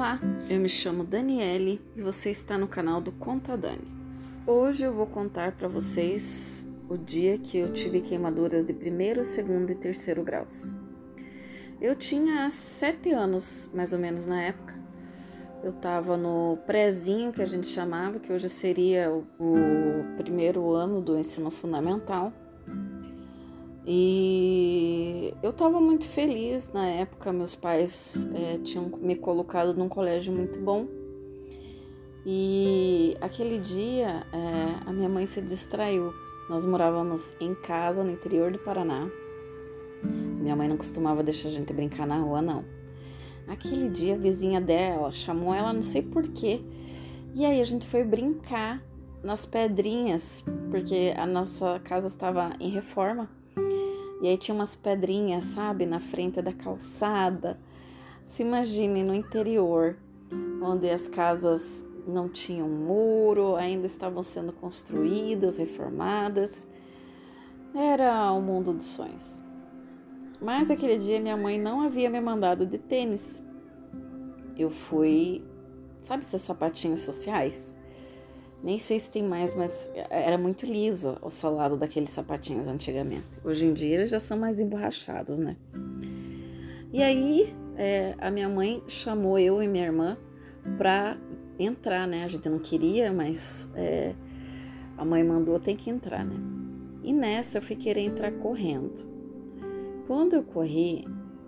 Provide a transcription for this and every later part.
Olá, eu me chamo Daniele e você está no canal do Conta Dani. Hoje eu vou contar para vocês o dia que eu tive queimaduras de primeiro, segundo e terceiro graus. Eu tinha sete anos, mais ou menos, na época. Eu estava no prézinho que a gente chamava, que hoje seria o, primeiro ano do ensino fundamental. E eu estava muito feliz na época, meus pais é, tinham me colocado num colégio muito bom. E aquele dia é, a minha mãe se distraiu. Nós morávamos em casa no interior do Paraná. Minha mãe não costumava deixar a gente brincar na rua, não. Aquele dia a vizinha dela chamou ela, não sei porquê. E aí a gente foi brincar nas pedrinhas, porque a nossa casa estava em reforma. E aí tinha umas pedrinhas, sabe, na frente da calçada. Se imagine no interior, onde as casas não tinham muro, ainda estavam sendo construídas, reformadas. Era um mundo dos sonhos. Mas aquele dia minha mãe não havia me mandado de tênis. Eu fui, sabe esses sapatinhos sociais? Nem sei se tem mais, mas era muito liso o solado daqueles sapatinhos antigamente. Hoje em dia eles já são mais emborrachados, né? E aí é, a minha mãe chamou eu e minha irmã pra entrar, né? A gente não queria, mas é, a mãe mandou, tem que entrar, né? E nessa eu fui querer entrar correndo. Quando eu corri,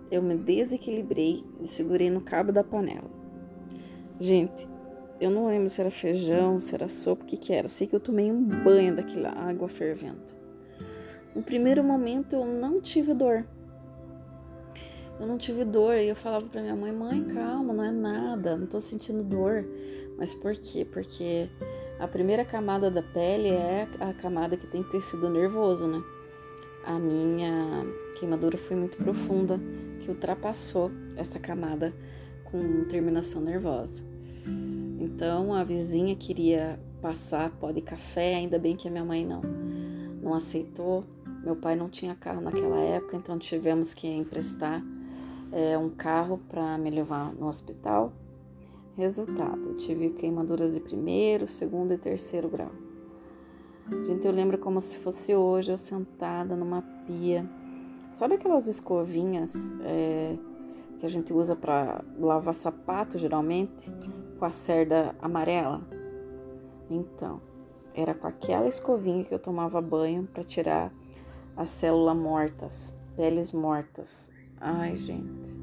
eu me desequilibrei e segurei no cabo da panela. Gente, eu não lembro se era feijão, se era sopa, o que que era. Sei que eu tomei um banho daquela água fervendo. No primeiro momento eu não tive dor. Eu não tive dor e eu falava para minha mãe: "Mãe, calma, não é nada, não tô sentindo dor". Mas por quê? Porque a primeira camada da pele é a camada que tem tecido nervoso, né? A minha queimadura foi muito profunda, que ultrapassou essa camada com terminação nervosa. Então a vizinha queria passar pó de café, ainda bem que a minha mãe não, não aceitou. Meu pai não tinha carro naquela época, então tivemos que emprestar é, um carro para me levar no hospital. Resultado, tive queimaduras de primeiro, segundo e terceiro grau. Gente, eu lembro como se fosse hoje, eu sentada numa pia. Sabe aquelas escovinhas é, que a gente usa para lavar sapato, geralmente? com a cerda amarela? Então, era com aquela escovinha que eu tomava banho para tirar as células mortas, peles mortas. Ai, gente,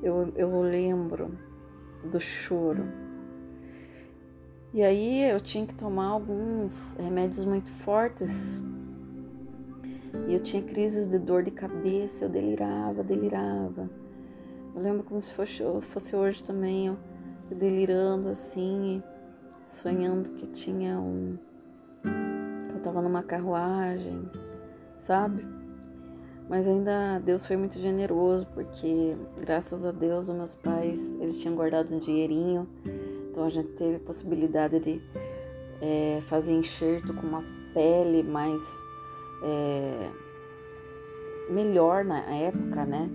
eu, eu lembro do choro. E aí eu tinha que tomar alguns remédios muito fortes. E eu tinha crises de dor de cabeça, eu delirava, delirava. Eu lembro como se fosse, fosse hoje também. Eu, delirando assim, sonhando que tinha um. que eu tava numa carruagem, sabe? Mas ainda Deus foi muito generoso, porque graças a Deus os meus pais, eles tinham guardado um dinheirinho, então a gente teve a possibilidade de é, fazer enxerto com uma pele mais é, melhor na época, né?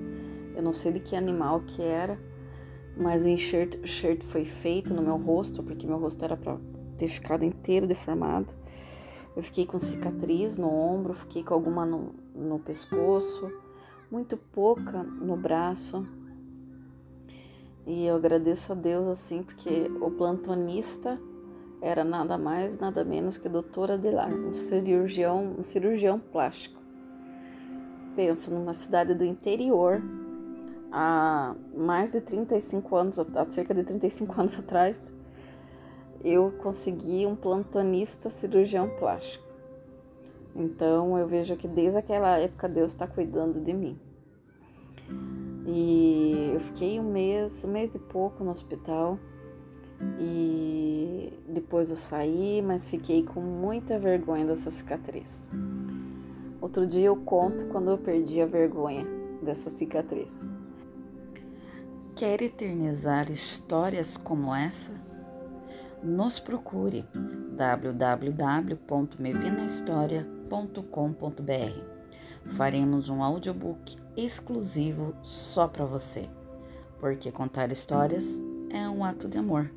Eu não sei de que animal que era, mas o enxerto, o enxerto foi feito no meu rosto, porque meu rosto era para ter ficado inteiro deformado. Eu fiquei com cicatriz no ombro, fiquei com alguma no, no pescoço, muito pouca no braço. E eu agradeço a Deus assim, porque o plantonista era nada mais, nada menos que doutor Adelar, um cirurgião, um cirurgião plástico. Pensa numa cidade do interior, há mais de 35 anos, há cerca de 35 anos atrás, eu consegui um plantonista cirurgião plástico. Então eu vejo que desde aquela época Deus está cuidando de mim. E eu fiquei um mês, um mês e pouco no hospital. E depois eu saí, mas fiquei com muita vergonha dessa cicatriz. Outro dia eu conto quando eu perdi a vergonha dessa cicatriz. Quer eternizar histórias como essa? Nos procure www.mevinahistoria.com.br. Faremos um audiobook exclusivo só para você. porque contar histórias é um ato de amor.